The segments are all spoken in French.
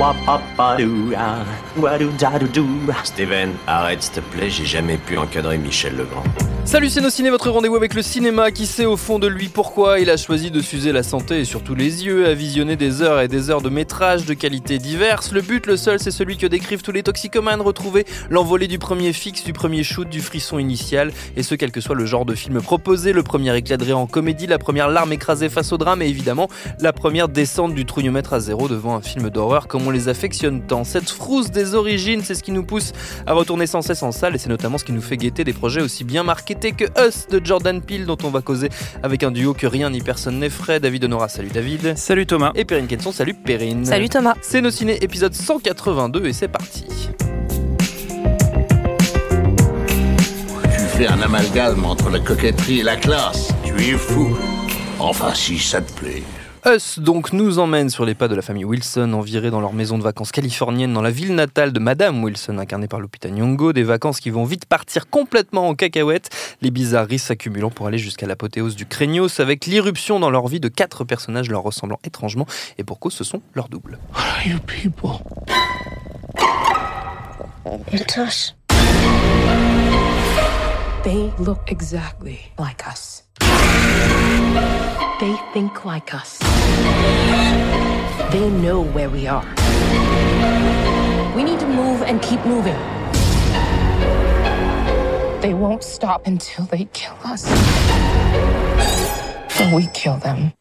wop up a doo ah. Steven, arrête s'il te plaît, j'ai jamais pu encadrer Michel Legrand. Salut c'est nos ciné, votre rendez-vous avec le cinéma qui sait au fond de lui pourquoi il a choisi de s'user la santé et surtout les yeux à visionner des heures et des heures de métrage de qualité diverses. Le but, le seul, c'est celui que décrivent tous les toxicomanes, retrouver l'envolée du premier fixe, du premier shoot, du frisson initial, et ce quel que soit le genre de film proposé, le premier éclat de en comédie, la première larme écrasée face au drame et évidemment la première descente du trouillomètre à zéro devant un film d'horreur comme on les affectionne tant. Cette origines, c'est ce qui nous pousse à retourner sans cesse en salle et c'est notamment ce qui nous fait guetter des projets aussi bien marqués que Us de Jordan Peele dont on va causer avec un duo que rien ni personne n'effraie. David Honora, salut David. Salut Thomas. Et Perrine Kenson, salut Perrine. Salut Thomas. C'est nos ciné épisode 182 et c'est parti. Tu fais un amalgame entre la coquetterie et la classe. Tu es fou. Enfin, si ça te plaît. Us donc nous emmène sur les pas de la famille Wilson, envirée dans leur maison de vacances californienne dans la ville natale de Madame Wilson, incarnée par Lupita Nyong'o, des vacances qui vont vite partir complètement en cacahuète, les bizarreries s'accumulant pour aller jusqu'à l'apothéose du craignos, avec l'irruption dans leur vie de quatre personnages leur ressemblant étrangement, et pour cause ce sont leurs doubles. you people? It's us. They look exactly like us. They think like us. They know where we are. We need to move and keep moving. They won't stop until they kill us. Or we kill them.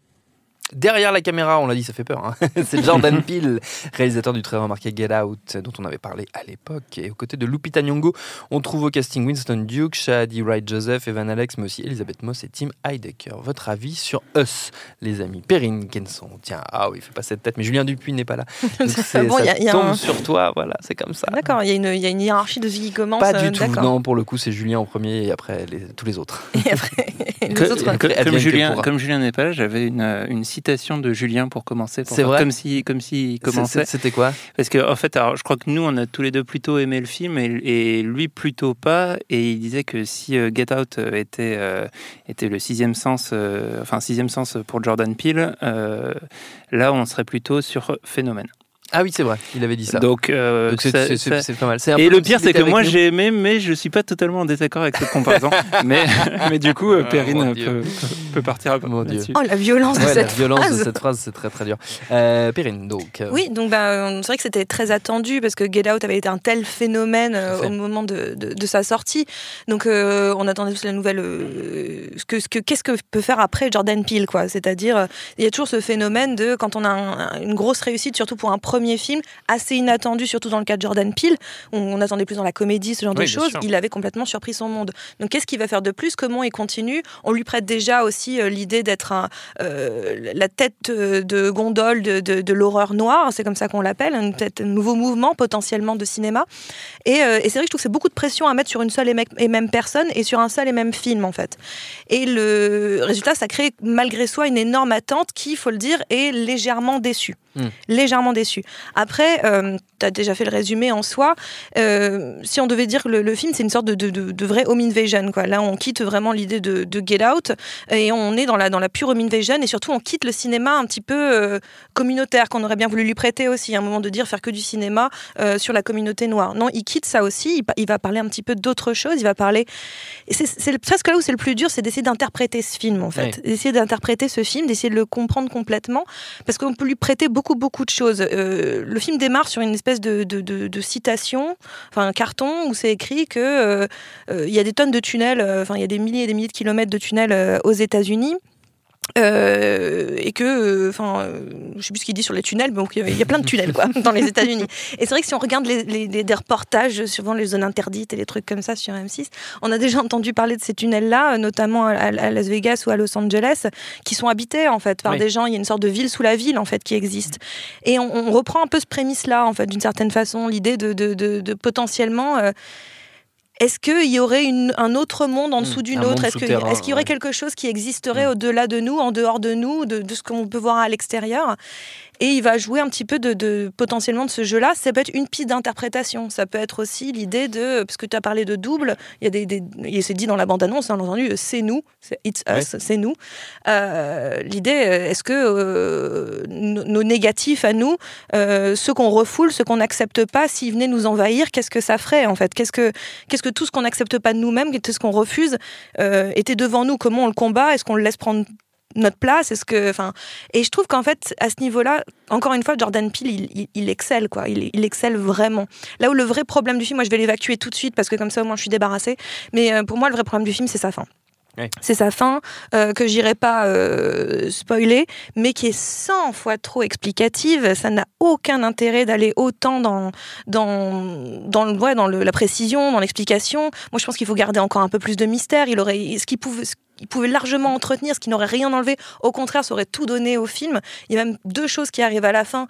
Derrière la caméra, on l'a dit, ça fait peur. Hein. c'est Jordan Peele, réalisateur du très remarqué Get Out, dont on avait parlé à l'époque. Et aux côtés de Lupita Nyong'o, on trouve au casting Winston Duke, Shadi Wright Joseph, Evan Alex, mais aussi Elisabeth Moss et Tim Heidecker. Votre avis sur Us, les amis? Perrine Kenson. Tiens, ah oui, il fait pas cette tête, mais Julien Dupuis n'est pas là. Donc ça Bon, y a- y a tombe un- sur toi, voilà, c'est comme ça. D'accord, il y, a une- il y a une hiérarchie de ce qui commence. Pas euh, du tout, d'accord. non, pour le coup, c'est Julien en premier et après les- tous les autres. Et après, les Que- autres. comme, Julien, comme Julien n'est pas là, j'avais une, euh, une citation de Julien pour commencer. C'est vrai Comme si, comme s'il commençait. C'était quoi Parce que en fait, alors, je crois que nous, on a tous les deux plutôt aimé le film et, et lui plutôt pas. Et il disait que si euh, Get Out euh, était euh, était le sixième sens, enfin sixième sens pour Jordan Peele, là, on serait plutôt sur Phénomène. Ah oui, c'est vrai, il avait dit ça. Donc, euh, Donc c'est- pas mal. Et peu le pire, c'est que moi j'ai aimé, mais je suis pas totalement en désaccord avec cette comparaison. mais, mais du coup, euh, Oh, Perrine peut, partir Mon Dieu. là-dessus. Oh, la violence de Ouais, la cette violence phrase. de cette phrase, c'est très très dur. Euh, Perrine, donc. euh, Oui, donc bah, c'est vrai que c'était très attendu parce que Get Out avait été un tel phénomène euh, à au moment de, de- de sa sortie. Donc euh, on attendait tous la nouvelle. euh, ce que, ce que, qu'est-ce que peut faire après Jordan Peele, quoi C'est-à-dire, euh, il y a toujours ce phénomène de quand on a un- une grosse réussite, surtout pour un premier film, assez inattendu, surtout dans le cas de Jordan Peele, on, on attendait plus dans la comédie, ce genre Oui, de choses. sûr. Il avait complètement surpris son monde. Donc qu'est-ce qu'il va faire de plus? Comment il continue? On lui prête déjà aussi euh, l'idée d'être euh, la tête euh, de gondole de, de- de l'horreur noire, c'est comme ça qu'on l'appelle, un- nouveau mouvement potentiellement de cinéma. Et, euh, et c'est vrai que je trouve que c'est beaucoup de pression à mettre sur une seule et, même personne et sur un seul et même film en fait. Et le résultat, ça crée malgré soi une énorme attente qui, il faut le dire, est légèrement déçue. Mm. Légèrement déçue. Après, tu as déjà fait le résumé en soi. Euh, si on devait dire que le, le film, c'est une sorte de, de, de- de vrai home invasion. Quoi. Là, on quitte vraiment l'idée de, Get Out et on est dans la, dans la pure home invasion et surtout, on quitte le cinéma un petit peu euh, communautaire qu'on aurait bien voulu lui prêter aussi. À un moment de dire faire que du cinéma euh, sur la communauté noire. Non, il quitte ça aussi. Il, va parler un petit peu d'autre chose. Il va parler. C'est presque là où c'est le plus dur, c'est d'essayer d'interpréter ce film, en fait. D'essayer d'interpréter ce film, d'essayer de le comprendre complètement. Parce qu'on peut lui prêter beaucoup, beaucoup de choses. Euh, le film démarre sur une espèce de, citation, enfin un carton où c'est écrit que euh, euh, il y a des tonnes de tunnels, euh, enfin il y a des milliers et des milliers de kilomètres de tunnels aux États-Unis. Euh, et que, euh, enfin, euh, je sais plus ce qu'il dit sur les tunnels, mais donc, il y a- plein de tunnels quoi dans les États-Unis. Et c'est vrai que si on regarde les, les- les- des reportages sur les zones interdites et les trucs comme ça sur M6, on a déjà entendu parler de ces tunnels-là, euh, notamment à, à Las Vegas ou à Los Angeles, qui sont habités en fait par Oui. des gens. Il y a une sorte de ville sous la ville en fait qui existe. Et on, on reprend un peu ce prémisse-là en fait d'une certaine façon, l'idée de, de- de- de potentiellement. Euh, est-ce qu'il y aurait une- un autre monde en dessous Mmh, d'une un autre? Est-ce qu'il y aurait quelque chose qui existerait Mmh. au-delà de nous, en dehors de nous, de, de ce qu'on peut voir à l'extérieur? Et il va jouer un petit peu de, de potentiellement de ce jeu-là. Ça peut être une piste d'interprétation. Ça peut être aussi l'idée de, parce que tu as parlé de double, il y a des, des et c'est dit dans la bande-annonce, hein, entendu, c'est nous, c'est it's us, c'est nous. Euh, l'idée, euh, est-ce que euh, nos, nos négatifs à nous, euh, ceux qu'on refoule, ceux qu'on n'accepte pas, s'ils venaient nous envahir, qu'est-ce que ça ferait en fait? Qu'est-ce que, qu'est-ce que tout ce qu'on n'accepte pas de nous-mêmes, tout ce qu'on refuse, était devant nous? Comment on le combat? Est-ce qu'on le laisse prendre notre place Est-ce que, enfin, et je trouve qu'en fait, à ce niveau-là, encore une fois, Jordan Peele, il, il, il excelle quoi. Il, il, excelle vraiment. Là où le vrai problème du film, moi, je vais l'évacuer tout de suite parce que comme ça, au moins, je suis débarrassée. Mais euh, pour moi, le vrai problème du film, c'est sa fin. C'est sa fin euh, que j'irai pas euh, spoiler, mais qui est 100 fois trop explicative. Ça n'a aucun intérêt d'aller autant dans dans dans, le, ouais, dans le, la précision, dans l'explication. Moi, je pense qu'il faut garder encore un peu plus de mystère. Il aurait ce qu'il pouvait il pouvait largement entretenir, ce qui n'aurait rien enlevé. Au contraire, ça aurait tout donné au film. Il y a même deux choses qui arrivent à la fin.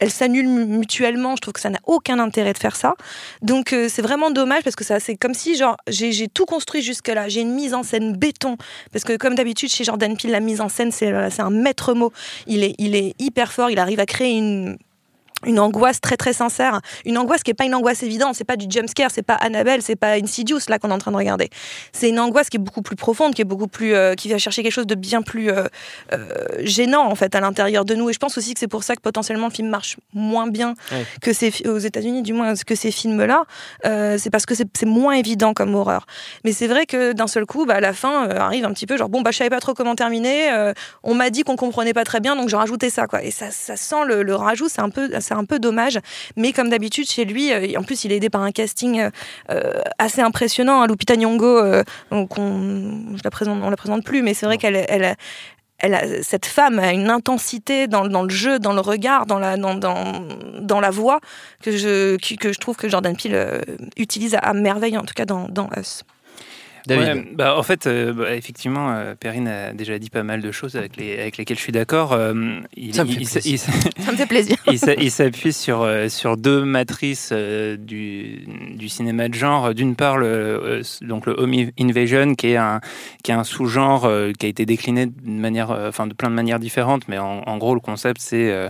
Elles s'annulent mutuellement. Je trouve que ça n'a aucun intérêt de faire ça. Donc euh, c'est vraiment dommage parce que ça, c'est comme si genre j'ai tout construit jusque là. J'ai une mise en scène béton parce que comme d'habitude chez Jordan Peele, la mise en scène c'est un maître mot. Il est, il est hyper fort. Il arrive à créer une une angoisse très très sincère, une angoisse qui est pas une angoisse évidente, c'est pas du jump scare, c'est pas Annabelle, c'est pas Insidious là qu'on est en train de regarder. C'est une angoisse qui est beaucoup plus profonde, qui est beaucoup plus, euh, qui va chercher quelque chose de bien plus euh, euh, gênant en fait à l'intérieur de nous. Et je pense aussi que c'est pour ça que potentiellement le film marche moins bien Ouais. que ces aux États-Unis, du moins que ces films-là. Euh, c'est parce que c'est moins évident comme horreur. Mais c'est vrai que d'un seul coup, bah, à la fin arrive un petit peu genre bon bah je savais pas trop comment terminer. on m'a dit qu'on comprenait pas très bien, donc j'ai rajouté ça quoi. Et ça, ça sent le, le rajout, c'est un peu, c'est un peu dommage. Mais comme d'habitude chez lui, euh, et en plus il est aidé par un casting euh, euh, assez impressionnant. hein. Lupita Nyong'o, donc on, je la présente, on la présente plus, mais c'est vrai qu'elle, elle, elle a, cette femme a une intensité dans, dans le jeu, dans le regard, dans la, dans, dans, dans la voix que je, que, que je trouve que Jordan Peele utilise à, à merveille, en tout cas dans, dans Us. David. Ouais, bah, en fait, euh, bah, effectivement, euh, Perrine a déjà dit pas mal de choses avec, les, avec lesquelles je suis d'accord. Euh, il, Ça me fait il- plaisir. il- Ça me fait plaisir. il s'a- il s'appuie sur, euh, sur deux matrices euh, du, du cinéma de genre. D'une part, le, euh, donc le home invasion, qui est un, qui est un sous-genre euh, qui a été décliné de, manière, euh, enfin, de plein de manières différentes, mais en, en gros, le concept, c'est euh,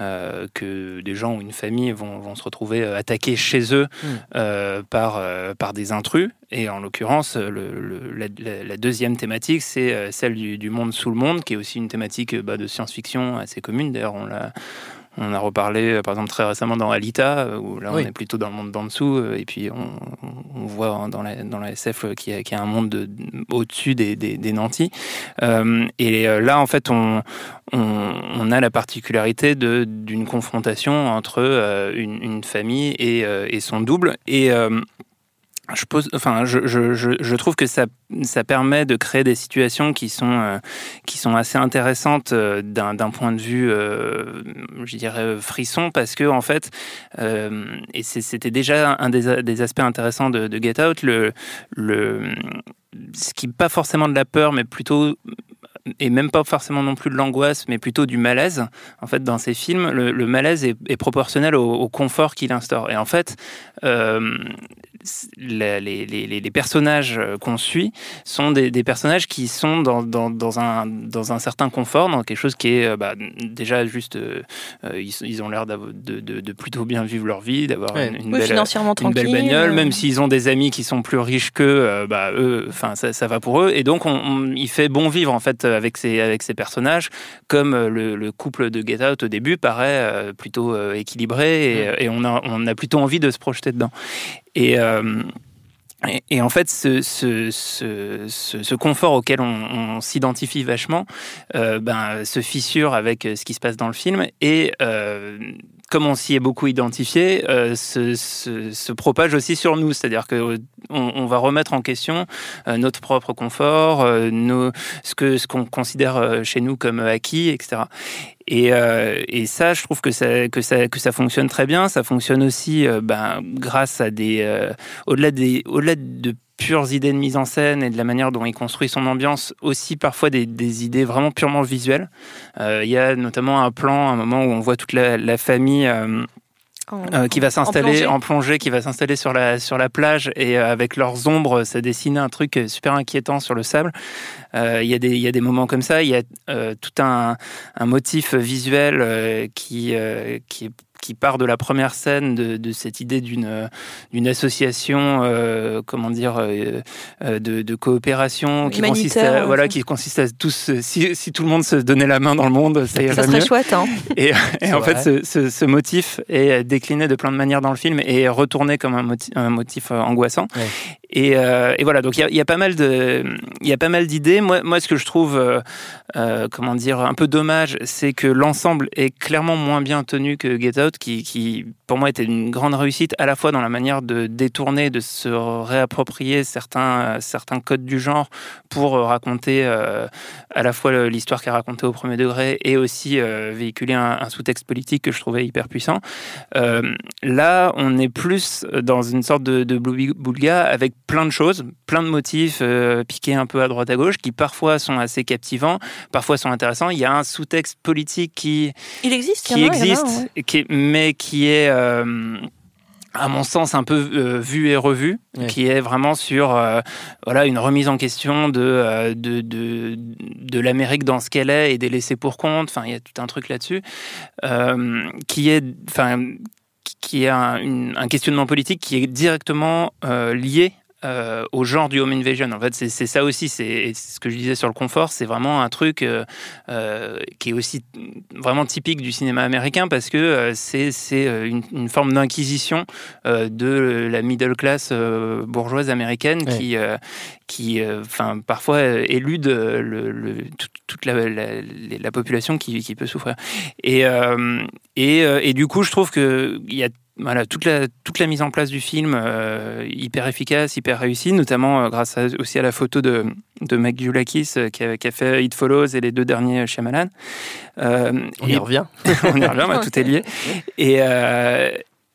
euh, que des gens ou une famille vont, vont se retrouver euh, attaqués chez eux Mm. euh, par, euh, par des intrus. Et en l'occurrence, le, le- la, deuxième thématique, c'est euh, celle du, du monde sous le monde, qui est aussi une thématique euh, bah, de science-fiction assez commune. D'ailleurs, on l'a on a reparlé, euh, par exemple, très récemment dans Alita, euh, où là, Oui. on est plutôt dans le monde d'en dessous, euh, et puis on, on voit hein, dans la, dans la SF euh, qu'il y, a- qu'il y a un monde de- au-dessus des, des, des nantis. Euh, et euh, là, en fait, on, on, on a la particularité d'une confrontation entre euh, une, une famille et, euh, et son double. Et euh, je, trouve que ça, ça permet de créer des situations qui sont, euh, qui sont assez intéressantes euh, d'un point de vue, euh, je dirais, frisson, parce que, en fait, euh, et c'était déjà un des, aspects intéressants de, Get Out, le, le, ce qui pas forcément de la peur, mais plutôt et même pas forcément non plus de l'angoisse, mais plutôt du malaise. En fait, dans ces films, le, malaise est, proportionnel au, confort qu'il instaure. Et en fait, les, les- les- les personnages euh, qu'on suit sont des, des personnages qui sont dans, dans- dans un, dans un certain confort, dans quelque chose qui est euh, bah, déjà juste. euh, ils, ils ont l'air de, de- de plutôt bien vivre leur vie, d'avoir Ouais. une, une Oui, belle, financièrement une tranquille. belle bagnole, même s'ils ont des amis qui sont plus riches qu'eux, euh, bah, eux, enfin, ça, ça va pour eux. Et donc, on, on- il fait bon vivre, en fait, avec ces, avec ces personnages, comme le, le couple de Get Out au début paraît euh, plutôt euh, équilibré et, et on, a, on a plutôt envie de se projeter dedans. Et. euh, et, en fait, ce, confort auquel on, s'identifie vachement euh, ben, se fissure avec ce qui se passe dans le film. Et euh, comme on s'y est beaucoup identifié, euh, se, propage aussi sur nous. C'est-à-dire qu'on on va remettre en question euh, notre propre confort, euh, ce que ce qu'on considère euh, chez nous comme acquis, etc. Et, euh, et ça, je trouve que ça, que, ça, que ça fonctionne très bien. Ça fonctionne aussi euh, ben, grâce à des... euh, au-delà des, au-delà de pures idées de mise en scène et de la manière dont il construit son ambiance, aussi parfois des, des idées vraiment purement visuelles. Euh, Il y a notamment un plan, un moment où on voit toute la, la famille. euh, euh, qui va s'installer en plongée, qui va s'installer sur la, sur la plage et euh, avec leurs ombres, ça dessine un truc euh, super inquiétant sur le sable. Euh, Il y, a des- il y a des moments comme ça, il y a euh, tout un, un motif visuel euh, qui, euh, qui, est- qui part de la première scène de, de cette idée d'une euh, d'une association, euh, comment dire, euh, de, de coopération qui consiste, à, voilà, qui consiste à tous, si, si tout le monde se donnait la main dans le monde, ça irait Ça serait mieux. chouette, hein. Et, en fait, ce, ce- ce motif est décliné de plein de manières dans le film et est retourné comme un motif, un motif angoissant. Ouais. Et, euh, et voilà, donc il y a- pas mal d'idées. Moi, moi, ce que je trouve, euh, euh, comment dire, un peu dommage, c'est que l'ensemble est clairement moins bien tenu que Get Out, qui, qui, pour moi, était une grande réussite à la fois dans la manière de détourner, de se réapproprier certains, certains codes du genre pour raconter à la fois l'histoire qui est racontée au premier degré et aussi véhiculer un, sous-texte politique que je trouvais hyper puissant. Là, on est plus dans une sorte de, de Blue avec plein de choses, plein de motifs euh, piqués un peu à droite à gauche qui parfois sont assez captivants, parfois sont intéressants. Il y a un sous-texte politique qui, Il existe, il qui y en a, il y en a, existe, ouais. qui est- mais qui est, euh, à mon sens, un peu euh, vu et revu, Ouais. qui est vraiment sur euh, voilà, une remise en question de, euh, de, de, de l'Amérique dans ce qu'elle est et des laissés pour compte. Enfin, il y a tout un truc là-dessus, euh, qui est. Enfin, qui est un, une- un questionnement politique qui est directement euh, lié euh, au genre du home invasion. En fait, c'est ça aussi. C'est ce que je disais sur le confort. C'est vraiment un truc euh, euh, qui est aussi vraiment typique du cinéma américain parce que euh, c'est une, une forme d'inquisition de la middle class bourgeoise américaine Ouais. qui qui, enfin, parfois élude le, le- tout- toute la, la- la population qui, qui peut souffrir. Et, et, et du coup, je trouve que il y a voilà, toute, la, toute la mise en place du film euh, hyper efficace, hyper réussie, notamment euh, grâce à- aussi à la photo de, de Mike Giulakis euh, qui, a, qui a fait It Follows et les deux derniers Shyamalan. Euh, On et- y revient. on y revient, bah, tout est lié. Et,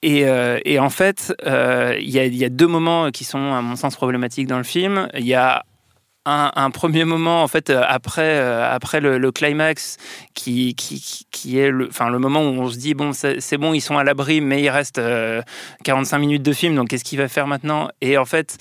et, et en fait, il y, y a deux moments qui sont, à mon sens, problématiques dans le film. Il y a un, premier moment, en fait, euh, après, euh, après le, climax, qui, qui, qui- est le, le moment où on se dit, bon, c'est c'est bon, ils sont à l'abri, mais il reste euh, 45 minutes de film, donc qu'est-ce qu'il va faire maintenant? Et en fait,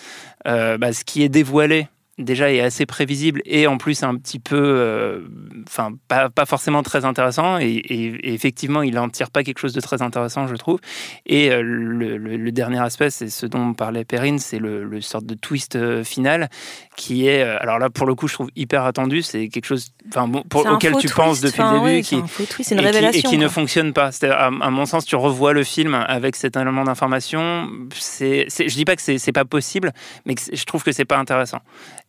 euh, bah, ce qui est dévoilé, déjà est assez prévisible et en plus un petit peu, euh, enfin pas, pas forcément très intéressant et, et- et effectivement il en tire pas quelque chose de très intéressant je trouve. Et euh, le, le- le dernier aspect c'est ce dont parlait Perrine, c'est le, le sorte de twist euh, final qui est, alors là pour le coup je trouve hyper attendu, c'est quelque chose, enfin bon, pour- C'est un auquel tu twist, penses depuis le début, ouais, qui, c'est un faux twist, c'est une et qui- révélation. et qui ne fonctionne pas. C'est à, à mon sens, tu revois le film avec cet élément d'information. C'est, je dis pas que c'est, pas possible, mais je trouve que c'est pas intéressant.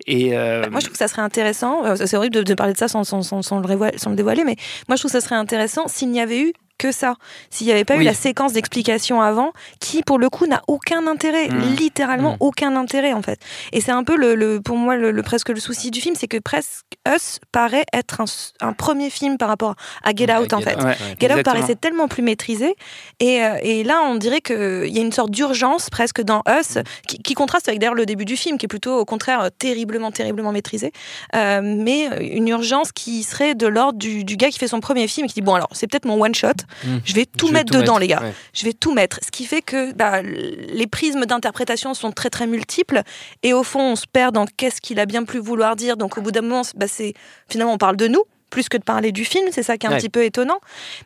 Euh, Moi, je trouve que ça serait intéressant. euh, C'est horrible de, parler de ça sans, sans, sans le dévoiler, mais moi, je trouve que ça serait intéressant s'il n'y avait eu que ça. S'il n'y avait pas eu la séquence d'explication avant, qui, pour le coup, n'a aucun intérêt, Mm. littéralement Mm. aucun intérêt, en fait. Et c'est un peu, le, le- pour moi, le, le- presque le souci du film, c'est que presque Us paraît être un, premier film par rapport à Get Out, en fait. Ouais. Get Out paraissait tellement plus maîtrisé. Et, euh, et là, on dirait qu'il y a une sorte d'urgence presque dans Us, qui, qui contraste avec d'ailleurs le début du film, qui est plutôt au contraire euh, terriblement, terriblement maîtrisé. Euh, mais une urgence qui serait de l'ordre du, du gars qui fait son premier film et qui dit Bon, alors, c'est peut-être mon one-shot, Mm. je vais tout Je vais mettre dedans, mettre, les gars. ouais. Je vais tout mettre. Ce qui fait que bah, les prismes d'interprétation sont très, très multiples. Et au fond, on se perd dans qu'est-ce qu'il a bien pu vouloir dire. Donc, au bout d'un moment, bah, c'est finalement, on parle de nous plus que de parler du film, c'est ça qui est un Ouais. petit peu étonnant.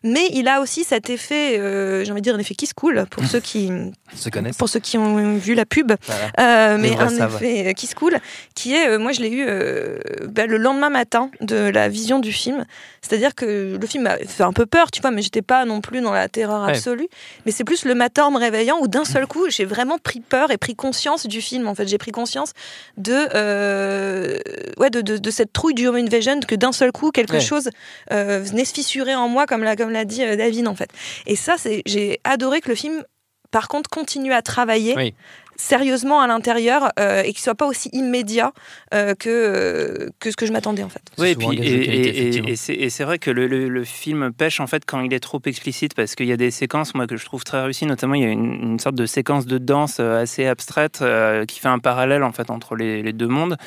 Mais il a aussi cet effet, euh, j'ai envie de dire un effet kiss cool pour ceux qui Se connaissent. pour ceux qui ont vu la pub, Voilà. euh, mais un savent. effet euh, kiss cool qui est, euh, moi je l'ai eu euh, bah, le lendemain matin de la vision du film. C'est-à-dire que le film m'a fait un peu peur, tu vois, mais j'étais pas non plus dans la terreur Ouais. absolue. Mais c'est plus le matin en me réveillant où d'un seul coup j'ai vraiment pris peur et pris conscience du film. En fait, j'ai pris conscience de, euh, ouais, de, de, de cette trouille du home invasion que d'un seul coup quelque Ouais. chose euh, venait se fissurer en moi, comme l'a comme l'a dit euh, David en fait. Et ça, c'est j'ai adoré que le film par contre, continue à travailler Oui. Sérieusement à l'intérieur euh, et qu'il soit pas aussi immédiat euh, que, euh, que ce que je m'attendais en fait. Oui, et, puis, et, qualité, et- et- effectivement. et c'est vrai que le, le- le film pêche en fait quand il est trop explicite parce qu'il y a des séquences moi que je trouve très réussies notamment il y a une, une sorte de séquence de danse assez abstraite euh, qui fait un parallèle en fait entre les, les deux mondes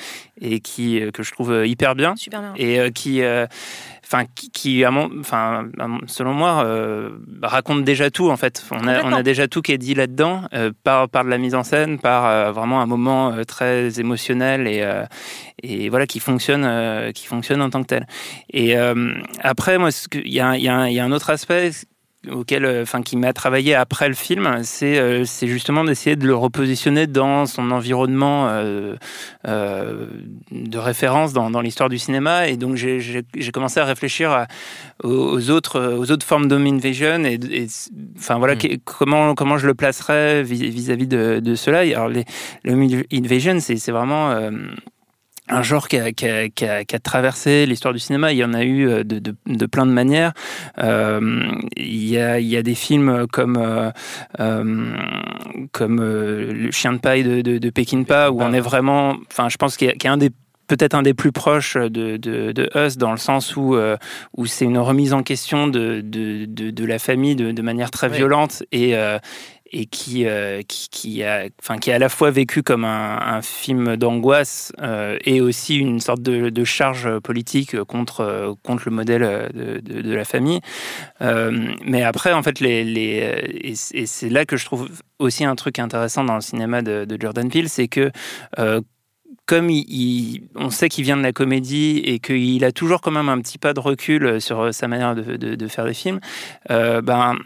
et qui euh, que je trouve hyper bien Super bien. et euh, qui euh, enfin qui, qui, à mon, enfin selon moi euh, raconte déjà tout en fait. On a, on a déjà tout qui est dit là-dedans euh, par par de la mise en scène par euh, vraiment un moment euh, très émotionnel et euh, et voilà qui fonctionne euh, qui fonctionne en tant que tel. Et euh, après moi il y a y, a y a un autre aspect auquel euh, enfin qui m'a travaillé après le film c'est euh, c'est justement d'essayer de le repositionner dans son environnement euh, euh, de référence dans, dans l'histoire du cinéma et donc j'ai- commencé à réfléchir à- aux, autres aux autres formes d'home invasion et, et enfin voilà Mm. que- comment comment je le placerais vis- vis-à-vis de, de cela alors les le home invasion c'est c'est vraiment un genre qui a, qui a- qui a- qui a traversé l'histoire du cinéma. Il y en a eu euh, de, de, de plein de manières. Euh, il, y a, il y a des films comme, euh, comme Le Chien de paille de, de, de où on est vraiment. Enfin, je pense qu'il y a, qu'il y a un des peut-être un des plus proches de, de, de Us dans le sens où, euh, où c'est une remise en question de, de, la famille de, manière très violente et, euh, et qui, euh, qui, qui, a, enfin, qui est à la fois vécu comme un, film d'angoisse euh, et aussi une sorte de, charge politique contre, contre le modèle de, la famille. Euh, mais après, en fait, les, les, et c'est là que je trouve aussi un truc intéressant dans le cinéma de, Jordan Peele, c'est que comme on sait qu'il vient de la comédie et qu'il a toujours quand même un petit pas de recul sur sa manière de, faire des films, ben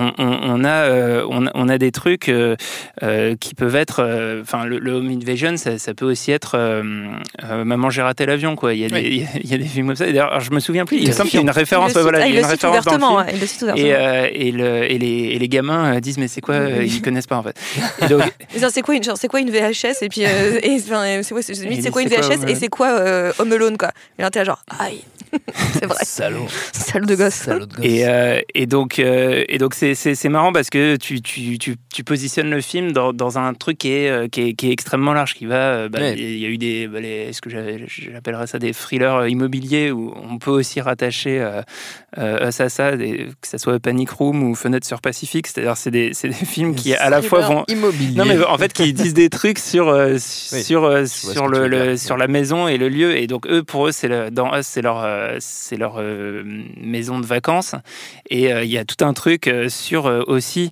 on, on- on a, euh, on, a- on a des trucs euh, euh, qui peuvent être. Enfin, le, le home invasion, ça, ça peut aussi être Maman, j'ai raté l'avion, quoi. Il y a, des, il y a- il y a des films comme ça. D'ailleurs, je me souviens plus. Il semble qu'il y a une référence. Il voilà, ah, il y il a une référence dans le film. il. Et, et, le- et les, et les gamins disent mais c'est quoi Ils connaissent pas en fait. C'est quoi une genre, quoi une VHS et puis c'est quoi, quoi une VHS et c'est quoi Home Alone quoi. T'es là genre aïe. C'est vrai. Salaud. Salaud de gosse. Salaud de gosse. Et, euh, et donc, euh, et donc c'est, c'est, c'est marrant parce que tu, tu, tu, tu positionnes le film dans, dans un truc qui est, euh, qui est, qui est extrêmement large, qui va. bah, Ouais. Il y a eu des, bah, les, ce que j'avais- j'appellerais ça des thrillers immobiliers où on peut aussi rattacher euh, Us des- que ce soit Panic Room ou Fenêtre sur Pacifique. C'est-à-dire, c'est des, c'est des films qui à la fois vont immobilier. non mais en fait qui disent des trucs sur euh, sur euh, sur le, le- la maison et le lieu. Et donc eux pour eux c'est le- dans eux c'est leur euh, c'est leur euh, maison de vacances. Et euh, il y a tout un truc sur euh, aussi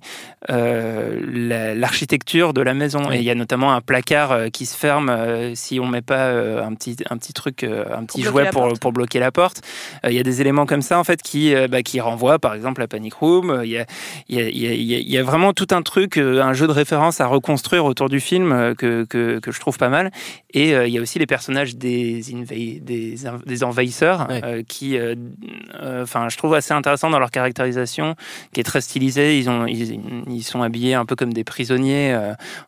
euh, la- l'architecture de la maison. Oui. et il y a notamment un placard euh, qui se ferme euh, si on met pas euh, un petit un petit truc euh, un petit jouet pour pour bloquer la porte. Euh, il y a des éléments comme ça en fait qui euh, bah, qui renvoient par exemple à Panic Room il y a il y a, il y a- il y a- il y a vraiment tout un truc, euh, un jeu de référence à reconstruire autour du film euh, que, que, que je trouve pas mal. Et il y a aussi les personnages des, inva- des, des envahisseurs Ouais. qui, enfin, je trouve assez intéressant dans leur caractérisation, qui est très stylisée. Ils, ont, ils, ils sont habillés un peu comme des prisonniers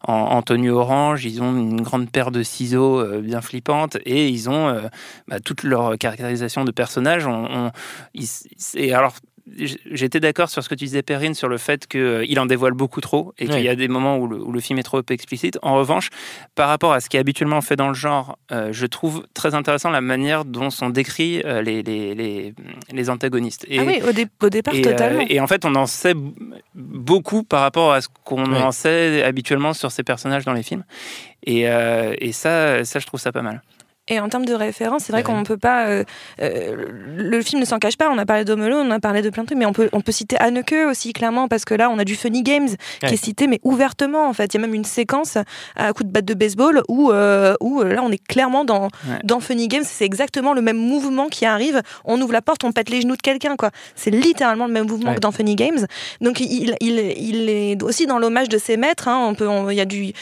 en, en tenue orange. Ils ont une grande paire de ciseaux bien flippante et ils ont bah, toute leur caractérisation de personnages. On, on- ils- et alors, J'étais d'accord sur ce que tu disais, Perrine, sur le fait qu'il en dévoile beaucoup trop et qu'il y a des moments où le, où le film est trop explicite. En revanche, par rapport à ce qui est habituellement fait dans le genre, euh, je trouve très intéressant la manière dont sont décrits euh, les, les, les, les antagonistes. Et, Ah oui, au, dé- au départ et, euh, totalement. et en fait, on en sait beaucoup par rapport à ce qu'on en sait habituellement sur ces personnages dans les films. Et, euh, et ça, ça, je trouve ça pas mal. Et en termes de référence, c'est vrai qu'on ne peut pas. euh, euh, le film ne s'en cache pas. On a parlé d'Home Alone, on a parlé de plein de trucs, mais on peut, on peut citer Anneke aussi, clairement, parce que là, on a du Funny Games qui est cité, mais ouvertement, en fait. Il y a même une séquence à coup de batte de baseball où, euh, où là, on est clairement dans, Ouais. dans Funny Games. C'est exactement le même mouvement qui arrive. On ouvre la porte, on pète les genoux de quelqu'un, quoi. C'est littéralement le même mouvement Ouais. que dans Funny Games. Donc, il, il, il est aussi dans l'hommage de ses maîtres. hein. On peut, il y a du, il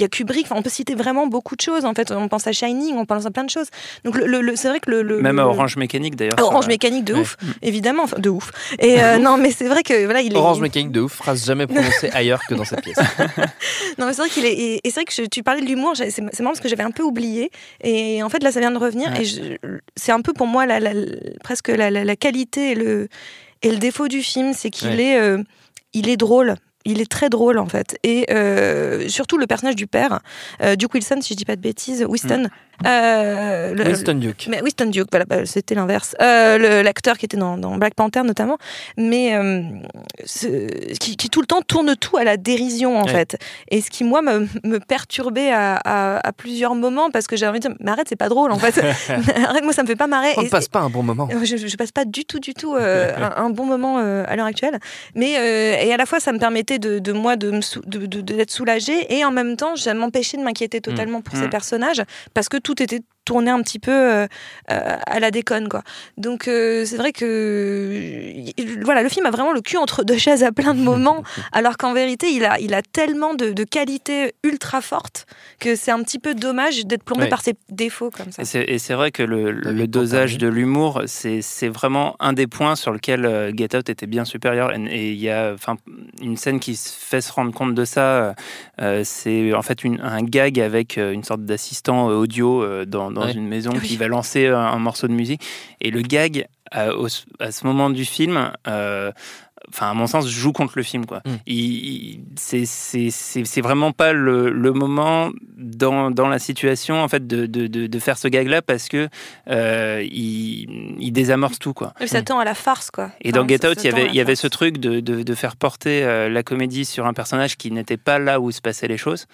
y a Kubrick. Enfin, on peut citer vraiment beaucoup de choses. En fait, on pense à Shining, on pense à plein de choses. Donc le, le- le- c'est vrai que le, le- Même le- à Orange Mécanique, d'ailleurs. Orange Mécanique de Ouais. ouf, évidemment, enfin de ouf. Et euh, non, mais c'est vrai que voilà, il est. Orange mécanique de ouf, phrase jamais prononcée ailleurs que dans cette pièce. Non, mais c'est vrai qu'il est. Et, c'est vrai que je- tu parlais de l'humour. C'est marrant parce que j'avais un peu oublié. Et en fait, là, ça vient de revenir. Ouais. Et je- c'est un peu pour moi la, la- la- presque la, la- la qualité et le et le défaut du film, c'est qu'il Ouais. est, euh, il est drôle. Il est très drôle en fait. Et euh, surtout le personnage du père, euh, Duke Wilson, si je dis pas de bêtises, Winston. euh, le- Winston Duke. mais Winston Duke, voilà, bah, c'était l'inverse. Euh, L'acteur qui était dans, dans Black Panther notamment, mais euh, ce- qui, qui tout le temps tourne tout à la dérision en Ouais. fait. Et ce qui moi me, me perturbait à, à- à plusieurs moments parce que j'avais envie de dire, mais arrête, c'est pas drôle en fait. arrête, moi ça me fait pas marrer. On ne passe pas un bon moment. euh, je, je passe pas du tout, du tout euh, un, un bon moment euh, à l'heure actuelle. Mais euh, et à la fois, ça me permettait de, de moi de sou- de- de- d'être soulagée et en même temps, ça m'empêchait de m'inquiéter totalement pour ces Mm. personnages parce que tout était tourné un petit peu euh, euh, à la déconne quoi. Donc euh, c'est vrai que voilà, le film a vraiment le cul entre deux chaises à plein de moments, alors qu'en vérité, il a il a tellement de, de qualités ultra fortes que c'est un petit peu dommage d'être plombé par ses défauts comme ça. Et c'est, vrai que le, dosage de l'humour, c'est, c'est vraiment un des points sur lequel Get Out était bien supérieur. Et- il y a enfin, une scène qui se fait se rendre compte de ça. euh, c'est en fait une- un gag avec une sorte d'assistant audio dans, dans Ouais. une maison Oui. qui va lancer un, un morceau de musique. Et le gag, à, au- à ce moment du film, euh, enfin à mon sens joue contre le film quoi. Mm. Il, il- c'est c'est c'est c'est vraiment pas le, le moment dans, dans la situation en fait de, de, de, de faire ce gag là parce que euh, il, il désamorce tout quoi. Et ça tend à la farce quoi. Et dans Get Out, il y avait, il y avait ce truc de, de, de faire porter euh, la comédie sur un personnage qui n'était pas là où se passaient les choses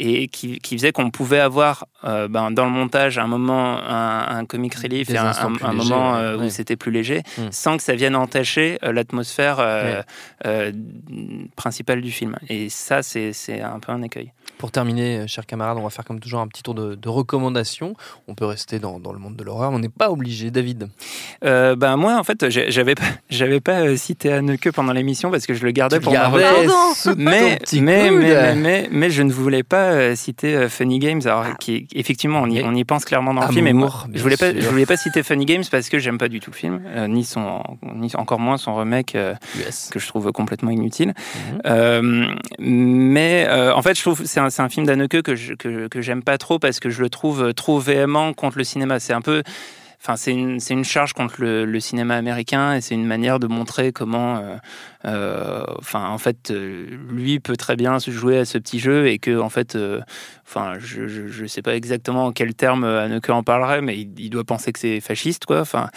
et qui, qui faisait qu'on pouvait avoir euh, ben, dans le montage un moment, un, un comic relief et un, un- moment ouais. euh, où c'était plus léger Mm. sans que ça vienne entacher euh, l'atmosphère Ouais. principale du film. Et ça, c'est c'est un peu un écueil. Pour terminer, euh, chers camarades, on va faire comme toujours un petit tour de, de recommandations. On peut rester dans, dans le monde de l'horreur, mais on n'est pas obligé. David, Euh, ben moi, en fait, j'avais pas, j'avais pas euh, cité Anneke pendant l'émission parce que je le gardais pour ma mais, mais, mais, mais, mais, mais je ne voulais pas citer Funny Games, alors Ah. qui effectivement on y, Mais on y pense clairement dans le film. Et moi, je voulais pas, sûr. je voulais pas citer Funny Games parce que j'aime pas du tout le film, euh, ni son, ni encore moins son remake euh, que je trouve complètement inutile. Mhm. Mais en fait, je trouve que c'est un, c'est un film d'Anneke que je- que, j'aime pas trop parce que je le trouve trop véhément contre le cinéma. C'est un peu. Enfin, c'est une, c'est une charge contre le, cinéma américain et c'est une manière de montrer comment, euh, euh, en fait, euh, lui peut très bien se jouer à ce petit jeu et que, en fait, euh, je, je, sais pas exactement en quel terme Anneke en parlerait, mais il, doit penser que c'est fasciste, quoi. Enfin,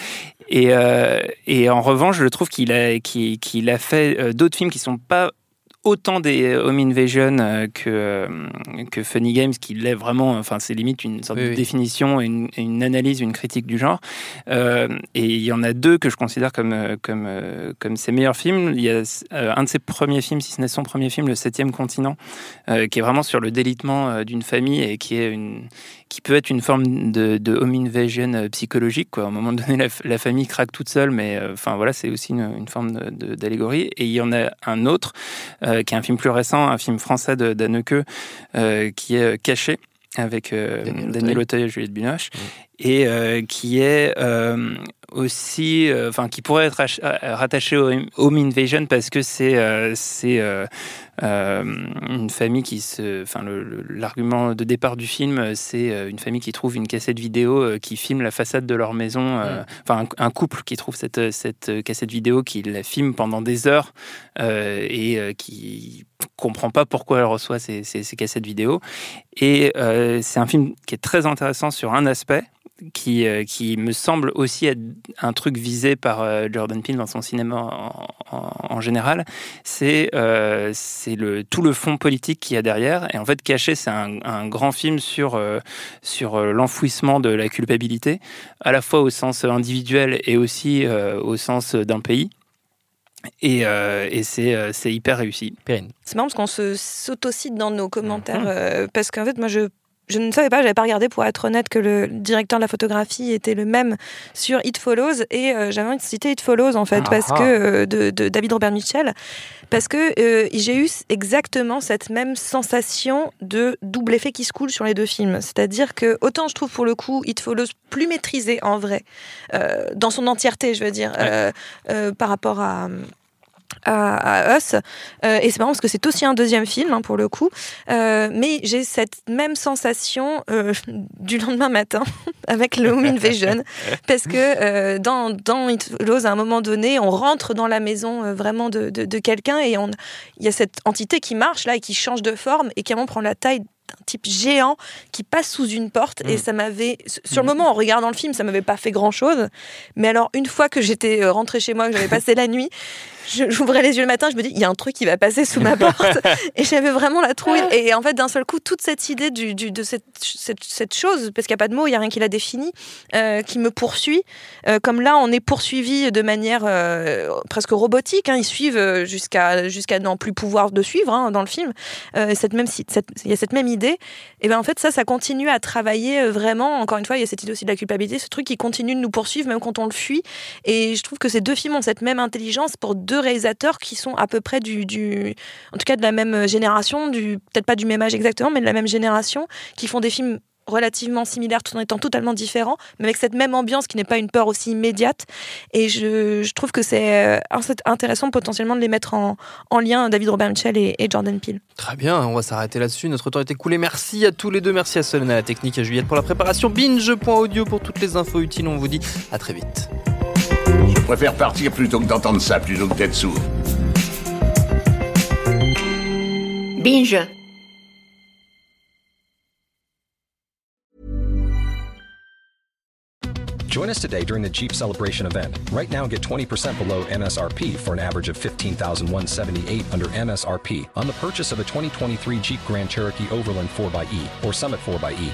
et, euh, et en revanche, je trouve qu'il a, qu'il, a fait euh, d'autres films qui sont pas autant des home invasion euh, que, euh, que Funny Games qui l'est vraiment, enfin c'est limite une sorte Oui, de oui. définition, une, analyse, une critique du genre. Euh, et il y en a deux que je considère comme, euh, comme, euh, comme ses meilleurs films. Il y a euh, un de ses premiers films, si ce n'est son premier film, Le Septième Continent, euh, qui est vraiment sur le délitement euh, d'une famille et qui est une qui peut être une forme de, de home invasion euh, psychologique. Quoi. À un moment donné, la, famille craque toute seule, mais euh, enfin voilà, c'est aussi une, une forme d'allégorie. Et il y en a un autre euh, qui est un film plus récent, un film français de d'Anneke, euh, qui est euh, Caché avec euh, Daniel Auteuil. Et Juliette Binoche, et euh, qui est euh, aussi, euh, enfin, qui pourrait être ach- euh, rattaché au Home Invasion parce que c'est euh, c'est euh, une famille qui se, enfin, l'argument de départ du film, c'est euh, une famille qui trouve une cassette vidéo euh, qui filme la façade de leur maison, enfin, un, un couple qui trouve cette cette cassette vidéo qui la filme pendant des heures et qui comprend pas pourquoi elle reçoit ces, ces, ces cassettes vidéo. Et c'est un film qui est très intéressant sur un aspect qui, qui me semble aussi être un truc visé par Jordan Peele dans son cinéma en, en- en général, c'est euh, c'est le, tout le fond politique qu'il y a derrière. Et en fait, Caché, c'est un, un grand film sur, euh, sur euh, l'enfouissement de la culpabilité, à la fois au sens individuel et aussi euh, au sens d'un pays. Et, euh, et c'est euh, c'est hyper réussi. C'est marrant parce qu'on se s'autocite dans nos commentaires. Euh, parce qu'en fait, moi, je, je ne savais pas, j'avais pas regardé pour être honnête que le directeur de la photographie était le même sur It Follows. Et euh, j'avais envie de citer It Follows, en fait, Ah parce ah. que euh, de, de David Robert Mitchell. Parce que euh, j'ai eu exactement cette même sensation de double effet qui se coule sur les deux films. C'est-à-dire que, autant je trouve pour le coup It Follows plus maîtrisé en vrai, dans son entièreté, je veux dire, Ouais. par rapport à à, Us. Euh, et c'est marrant parce que c'est aussi un deuxième film hein, pour le coup. Euh, mais j'ai cette même sensation euh, du lendemain matin avec le Home Invasion. parce que dans, dans It Follows, à un moment donné, on rentre dans la maison vraiment de, de, quelqu'un et il y a cette entité qui marche là et qui change de forme et qui à un moment prend la taille un type géant qui passe sous une porte et mm. ça m'avait sur le mm. moment en regardant le film ça m'avait pas fait grand chose mais alors une fois que j'étais rentrée chez moi que j'avais passé la nuit j'ouvrais les yeux le matin, je me dis, il y a un truc qui va passer sous ma porte. et j'avais vraiment la trouille. Et en fait, d'un seul coup, toute cette idée du, de cette, cette, chose, parce qu'il n'y a pas de mots, il n'y a rien qui la définit, euh, qui me poursuit. Euh, comme là, on est poursuivi de manière euh, presque robotique. Hein. ils suivent jusqu'à jusqu'à n'en plus pouvoir de suivre hein, dans le film. cette même, il y a cette même idée. Et bien en fait, ça, ça continue à travailler vraiment. Encore une fois, il y a cette idée aussi de la culpabilité, ce truc qui continue de nous poursuivre même quand on le fuit. Et je trouve que ces deux films ont cette même intelligence pour deux réalisateurs qui sont à peu près du, en tout cas de la même génération, du peut-être pas du même âge exactement, mais de la même génération, qui font des films relativement similaires tout en étant totalement différents, mais avec cette même ambiance qui n'est pas une peur aussi immédiate. Et je, trouve que c'est euh, intéressant potentiellement de les mettre en, en lien, David Robert Mitchell et, Jordan Peele. Très bien, on va s'arrêter là-dessus. Notre temps est écoulé. Merci à tous les deux. Merci à Solène, à la technique, à Juliette pour la préparation. Binge.audio pour toutes les infos utiles. On vous dit à très vite. Je préfère partir plutôt que d'entendre ça, plutôt que d'être sourd. Binge. Join us today during the Jeep Celebration event. Right now, get 20% below MSRP for an average of 15178 under MSRP on the purchase of a 2023 Jeep Grand Cherokee Overland 4xE or Summit 4xE.